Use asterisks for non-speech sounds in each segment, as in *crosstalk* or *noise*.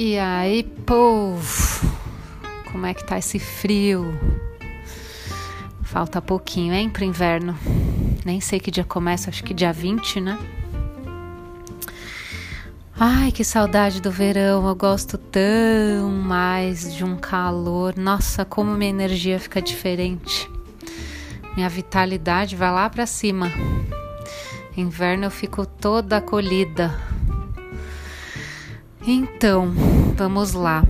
E aí, povo, como é que tá esse frio? Falta pouquinho, hein, pro inverno. Nem sei que dia começa, acho que dia 20, né? Ai, que saudade do verão. Eu gosto tão mais de um calor. Nossa, como minha energia fica diferente. Minha vitalidade vai lá para cima. Inverno eu fico toda acolhida então, vamos lá.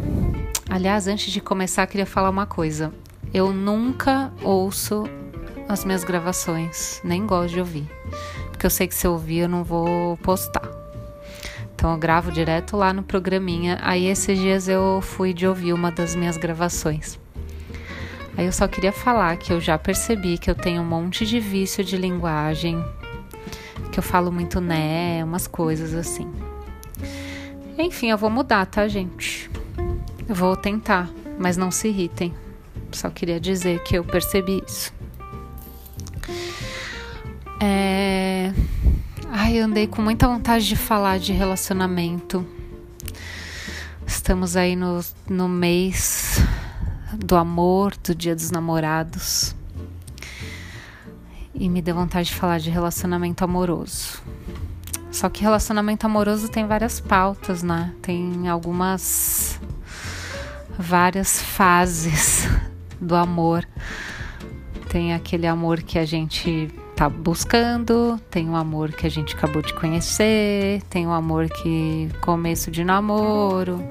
Aliás, antes de começar, queria falar uma coisa. Eu nunca ouço as minhas gravações, nem gosto de ouvir. Porque eu sei que se eu ouvir eu não vou postar. Então eu gravo direto lá no programinha. Aí esses dias eu fui de ouvir uma das minhas gravações. Aí eu só queria falar que eu já percebi que eu tenho um monte de vício de linguagem, que eu falo muito né, umas coisas assim. Enfim, eu vou mudar, tá, gente? Eu vou tentar, mas não se irritem. Só queria dizer que eu percebi isso. É... Ai, andei com muita vontade de falar de relacionamento. Estamos aí no, no mês do amor, do dia dos namorados. E me deu vontade de falar de relacionamento amoroso. Só que relacionamento amoroso tem várias pautas, né? Tem algumas várias fases *laughs* do amor. Tem aquele amor que a gente tá buscando, tem o amor que a gente acabou de conhecer, tem o amor que começo de namoro,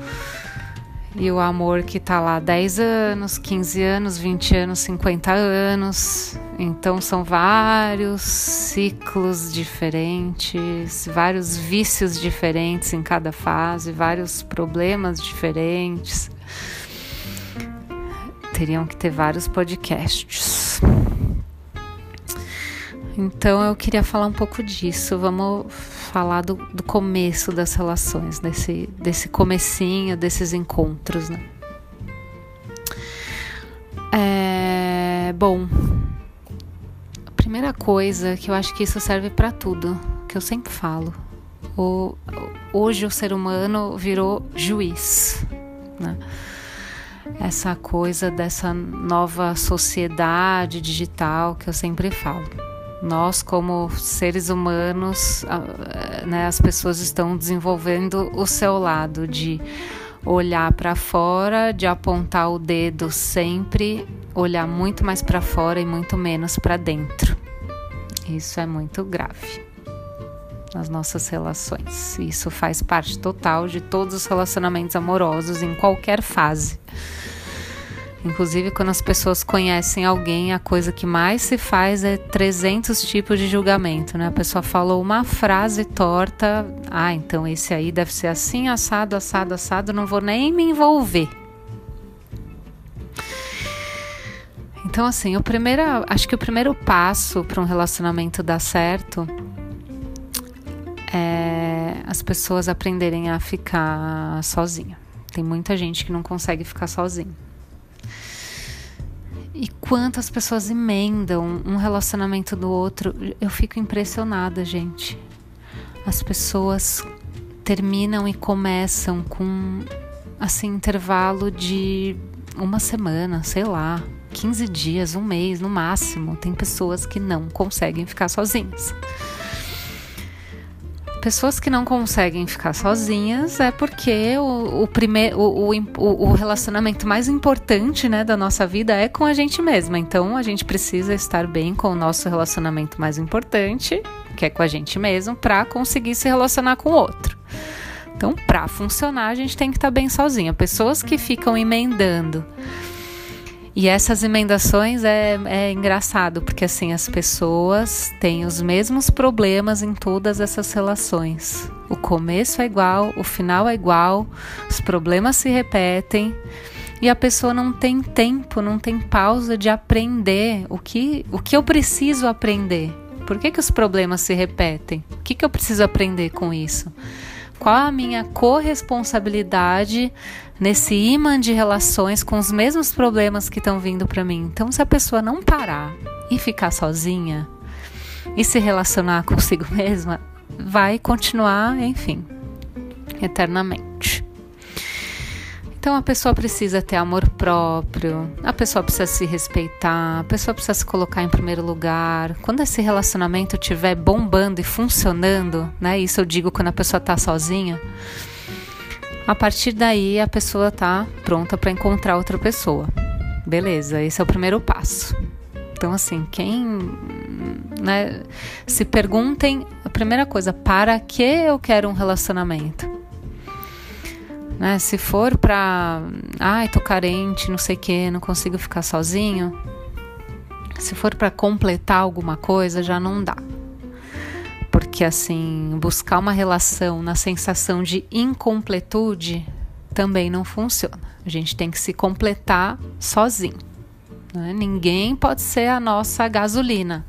e o amor que tá lá 10 anos, 15 anos, 20 anos, 50 anos. Então são vários ciclos diferentes, vários vícios diferentes em cada fase, vários problemas diferentes. Teriam que ter vários podcasts. Então eu queria falar um pouco disso. Vamos falar do, do começo das relações, desse, desse comecinho, desses encontros, né? É, bom, a primeira coisa que eu acho que isso serve para tudo, que eu sempre falo. O, hoje o ser humano virou juiz, né? Essa coisa dessa nova sociedade digital que eu sempre falo nós, como seres humanos, né, as pessoas estão desenvolvendo o seu lado de olhar para fora, de apontar o dedo sempre, olhar muito mais para fora e muito menos para dentro. Isso é muito grave nas nossas relações. Isso faz parte total de todos os relacionamentos amorosos em qualquer fase. Inclusive, quando as pessoas conhecem alguém, a coisa que mais se faz é 300 tipos de julgamento, né? A pessoa falou uma frase torta, ah, então esse aí deve ser assim, assado, assado, assado, não vou nem me envolver. Então, assim, o primeiro, acho que o primeiro passo para um relacionamento dar certo é as pessoas aprenderem a ficar sozinha. Tem muita gente que não consegue ficar sozinha. E quantas pessoas emendam um relacionamento do outro, eu fico impressionada, gente. As pessoas terminam e começam com assim intervalo de uma semana, sei lá, 15 dias, um mês no máximo. Tem pessoas que não conseguem ficar sozinhas pessoas que não conseguem ficar sozinhas é porque o, o, primeiro, o, o, o relacionamento mais importante né, da nossa vida é com a gente mesma. Então a gente precisa estar bem com o nosso relacionamento mais importante, que é com a gente mesmo, para conseguir se relacionar com o outro. Então, para funcionar, a gente tem que estar bem sozinha. Pessoas que ficam emendando e essas emendações é, é engraçado, porque assim, as pessoas têm os mesmos problemas em todas essas relações. O começo é igual, o final é igual, os problemas se repetem e a pessoa não tem tempo, não tem pausa de aprender o que, o que eu preciso aprender. Por que, que os problemas se repetem? O que, que eu preciso aprender com isso? Qual a minha corresponsabilidade nesse imã de relações com os mesmos problemas que estão vindo para mim? Então, se a pessoa não parar e ficar sozinha e se relacionar *laughs* consigo mesma, vai continuar, enfim, eternamente. Então a pessoa precisa ter amor próprio, a pessoa precisa se respeitar, a pessoa precisa se colocar em primeiro lugar. Quando esse relacionamento estiver bombando e funcionando, né? Isso eu digo quando a pessoa está sozinha. A partir daí a pessoa está pronta para encontrar outra pessoa. Beleza, esse é o primeiro passo. Então assim, quem né, se perguntem a primeira coisa, para que eu quero um relacionamento? Né? Se for pra, ai, tô carente, não sei o que, não consigo ficar sozinho. Se for para completar alguma coisa, já não dá. Porque assim, buscar uma relação na sensação de incompletude também não funciona. A gente tem que se completar sozinho. Né? Ninguém pode ser a nossa gasolina.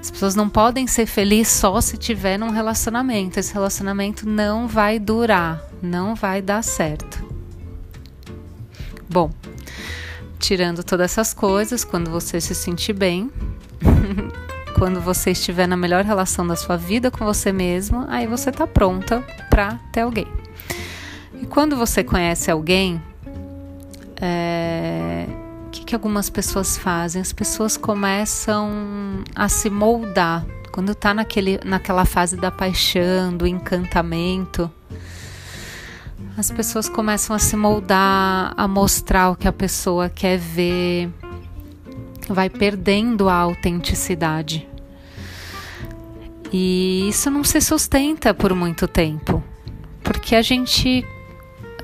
As pessoas não podem ser felizes só se tiver num relacionamento. Esse relacionamento não vai durar, não vai dar certo. Bom, tirando todas essas coisas, quando você se sentir bem, *laughs* quando você estiver na melhor relação da sua vida com você mesmo, aí você está pronta para ter alguém. E quando você conhece alguém, é, que, algumas pessoas fazem? As pessoas começam a se moldar. Quando está naquele, naquela fase da paixão, do encantamento, as pessoas começam a se moldar, a mostrar o que a pessoa quer ver, vai perdendo a autenticidade. E isso não se sustenta por muito tempo, porque a gente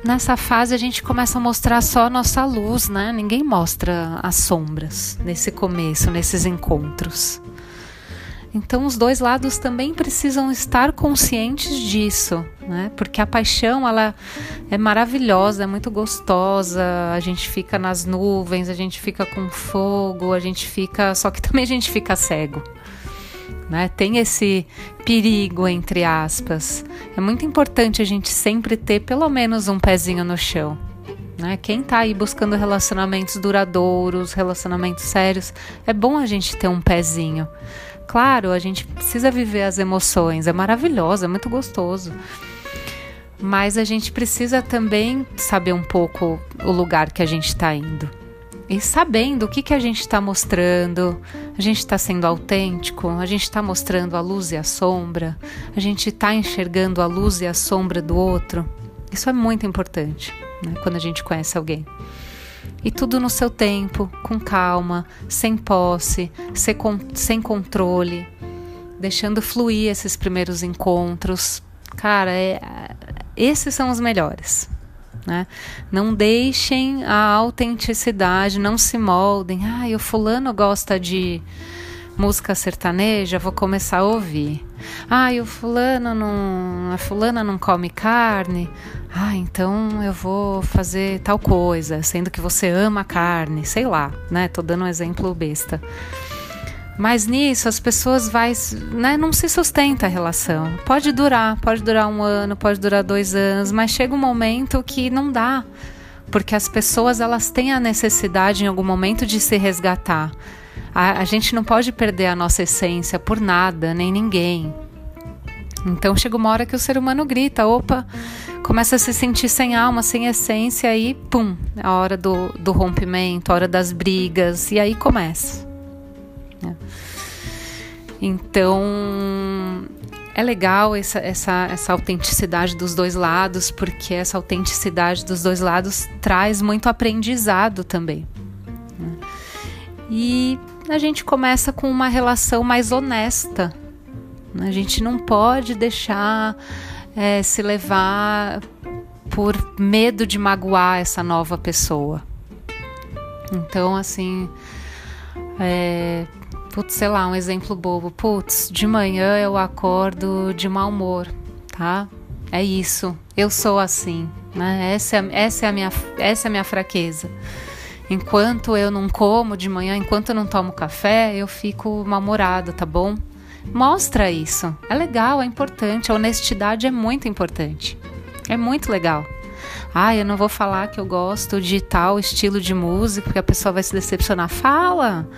nessa fase a gente começa a mostrar só a nossa luz, né? Ninguém mostra as sombras nesse começo, nesses encontros. Então os dois lados também precisam estar conscientes disso, né? Porque a paixão ela é maravilhosa, é muito gostosa. A gente fica nas nuvens, a gente fica com fogo, a gente fica, só que *laughs* também a gente fica cego né? Tem esse perigo entre aspas. É muito importante a gente sempre ter pelo menos um pezinho no chão. Né? Quem está aí buscando relacionamentos duradouros, relacionamentos sérios, é bom a gente ter um pezinho. Claro, a gente precisa viver as emoções, é maravilhoso, é muito gostoso. Mas a gente precisa também saber um pouco o lugar que a gente está indo e sabendo o que, que a gente está mostrando, a gente está sendo autêntico, a gente está mostrando a luz e a sombra, a gente está enxergando a luz e a sombra do outro. Isso é muito importante né, quando a gente conhece alguém. E tudo no seu tempo, com calma, sem posse, sem, sem controle, deixando fluir esses primeiros encontros. Cara, é, esses são os melhores. Né? Não deixem a autenticidade, não se moldem. Ah, o fulano gosta de música sertaneja, vou começar a ouvir. Ah, o fulano não, a fulana não come carne. Ah, então eu vou fazer tal coisa, sendo que você ama carne, sei lá, né? Tô dando um exemplo besta. Mas nisso as pessoas vai, né, não se sustenta a relação. Pode durar, pode durar um ano, pode durar dois anos, mas chega um momento que não dá, porque as pessoas elas têm a necessidade em algum momento de se resgatar. A, a gente não pode perder a nossa essência por nada, nem ninguém. Então chega uma hora que o ser humano grita, opa, começa a se sentir sem alma, sem essência, e pum, é a hora do, do rompimento, a hora das brigas, e aí começa. Né? Então é legal essa, essa, essa autenticidade dos dois lados, porque essa autenticidade dos dois lados traz muito aprendizado também. Né? E a gente começa com uma relação mais honesta. Né? A gente não pode deixar é, se levar por medo de magoar essa nova pessoa. Então, assim, é, Putz, sei lá, um exemplo bobo. Putz, de manhã eu acordo de mau humor, tá? É isso. Eu sou assim, né? Essa é, essa é, a, minha, essa é a minha fraqueza. Enquanto eu não como de manhã, enquanto eu não tomo café, eu fico mal-humorada, tá bom? Mostra isso. É legal, é importante. A honestidade é muito importante. É muito legal. Ah, eu não vou falar que eu gosto de tal estilo de música, porque a pessoa vai se decepcionar. Fala!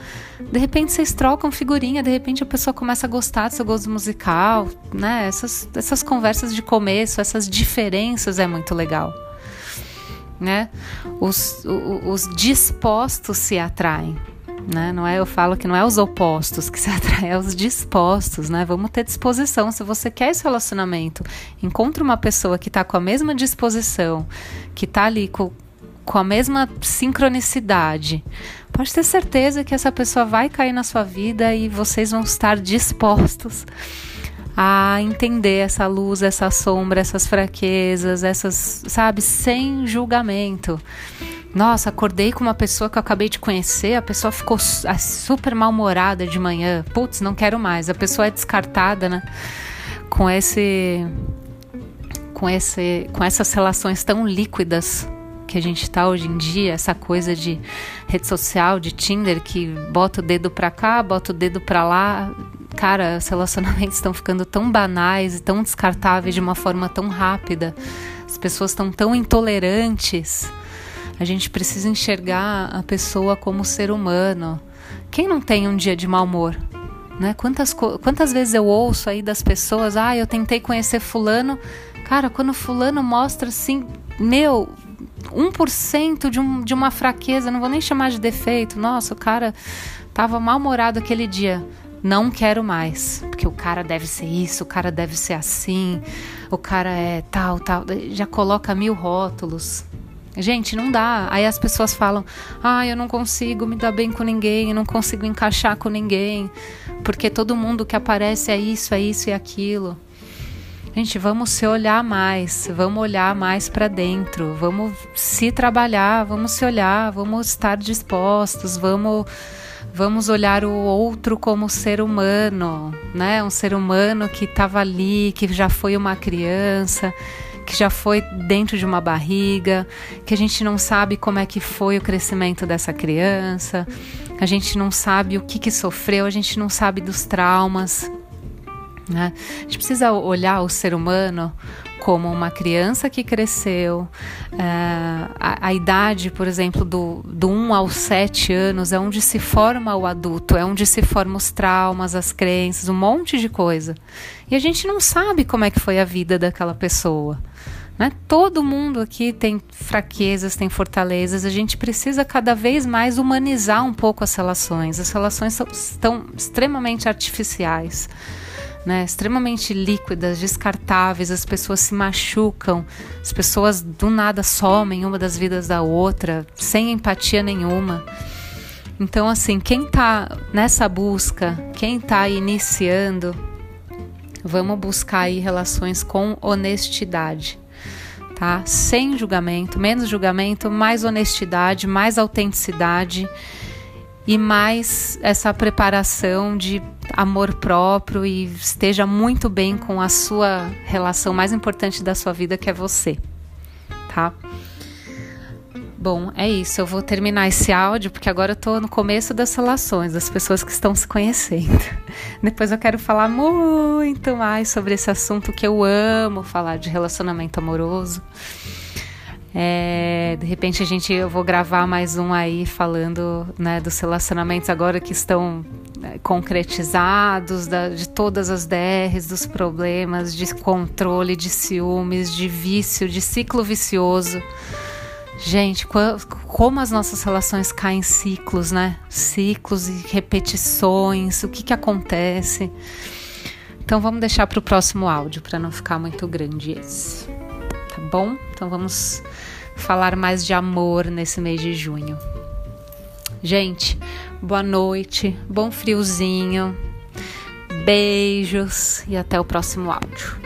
De repente vocês trocam figurinha, de repente a pessoa começa a gostar do seu gosto musical, né? Essas, essas conversas de começo, essas diferenças é muito legal. né? Os, os, os dispostos se atraem. Né? Não é, eu falo que não é os opostos que *laughs* se atraem, é os dispostos, né? Vamos ter disposição. Se você quer esse relacionamento, encontre uma pessoa que está com a mesma disposição, que está ali com, com a mesma sincronicidade. Pode ter certeza que essa pessoa vai cair na sua vida e vocês vão estar dispostos a entender essa luz, essa sombra, essas fraquezas, essas, sabe, sem julgamento. Nossa, acordei com uma pessoa que eu acabei de conhecer, a pessoa ficou super mal-humorada de manhã. Putz, não quero mais. A pessoa é descartada, né? Com esse com esse com essas relações tão líquidas que a gente tá hoje em dia, essa coisa de rede social, de Tinder que bota o dedo para cá, bota o dedo para lá, cara, os relacionamentos estão ficando tão banais e tão descartáveis de uma forma tão rápida. As pessoas estão tão intolerantes. A gente precisa enxergar a pessoa como ser humano. Quem não tem um dia de mau humor? Né? Quantas, quantas vezes eu ouço aí das pessoas, ah, eu tentei conhecer fulano. Cara, quando fulano mostra assim, meu, 1% de, um, de uma fraqueza, não vou nem chamar de defeito. Nossa, o cara tava mal-humorado aquele dia não quero mais, porque o cara deve ser isso, o cara deve ser assim, o cara é tal, tal, já coloca mil rótulos. Gente, não dá. Aí as pessoas falam: ah, eu não consigo me dar bem com ninguém, não consigo encaixar com ninguém, porque todo mundo que aparece é isso, é isso e aquilo. Gente, vamos se olhar mais, vamos olhar mais para dentro, vamos se trabalhar, vamos se olhar, vamos estar dispostos, vamos Vamos olhar o outro como ser humano, né? Um ser humano que estava ali, que já foi uma criança, que já foi dentro de uma barriga, que a gente não sabe como é que foi o crescimento dessa criança, a gente não sabe o que, que sofreu, a gente não sabe dos traumas. Né? A gente precisa olhar o ser humano como uma criança que cresceu, uh, a, a, idade, por exemplo, do, do 1 aos 7 anos é onde se forma o adulto, é onde se formam os traumas, as crenças, um monte de coisa. E a gente não sabe como é que foi a vida daquela pessoa. Né? Todo mundo aqui tem fraquezas, tem fortalezas. A gente precisa cada vez mais humanizar um pouco as relações. As relações são, estão extremamente artificiais né, extremamente líquidas, descartáveis, as pessoas se machucam, as pessoas do nada somem uma das vidas da outra, sem empatia nenhuma. Então, assim, quem está nessa busca, quem está iniciando, vamos buscar aí relações com honestidade, tá? Sem julgamento, menos julgamento, mais honestidade, mais autenticidade e mais essa preparação de amor próprio e esteja muito bem com a sua relação mais importante da sua vida, que é você, tá? Bom, é isso. Eu vou terminar esse áudio porque agora eu tô no começo das relações, das pessoas que estão se conhecendo. *laughs* Depois eu quero falar muito mais sobre esse assunto que eu amo falar de relacionamento amoroso. É, de repente a gente eu vou gravar mais um aí falando né, dos relacionamentos agora que estão né, concretizados, da, de todas as DRs, dos problemas de controle, de ciúmes, de vício, de ciclo vicioso. Gente, como as nossas relações caem em ciclos, né? Ciclos e repetições, o que, que acontece. Então vamos deixar para o próximo áudio, para não ficar muito grande esse. Bom? Então vamos falar mais de amor nesse mês de junho. Gente, boa noite, bom friozinho, beijos e até o próximo áudio.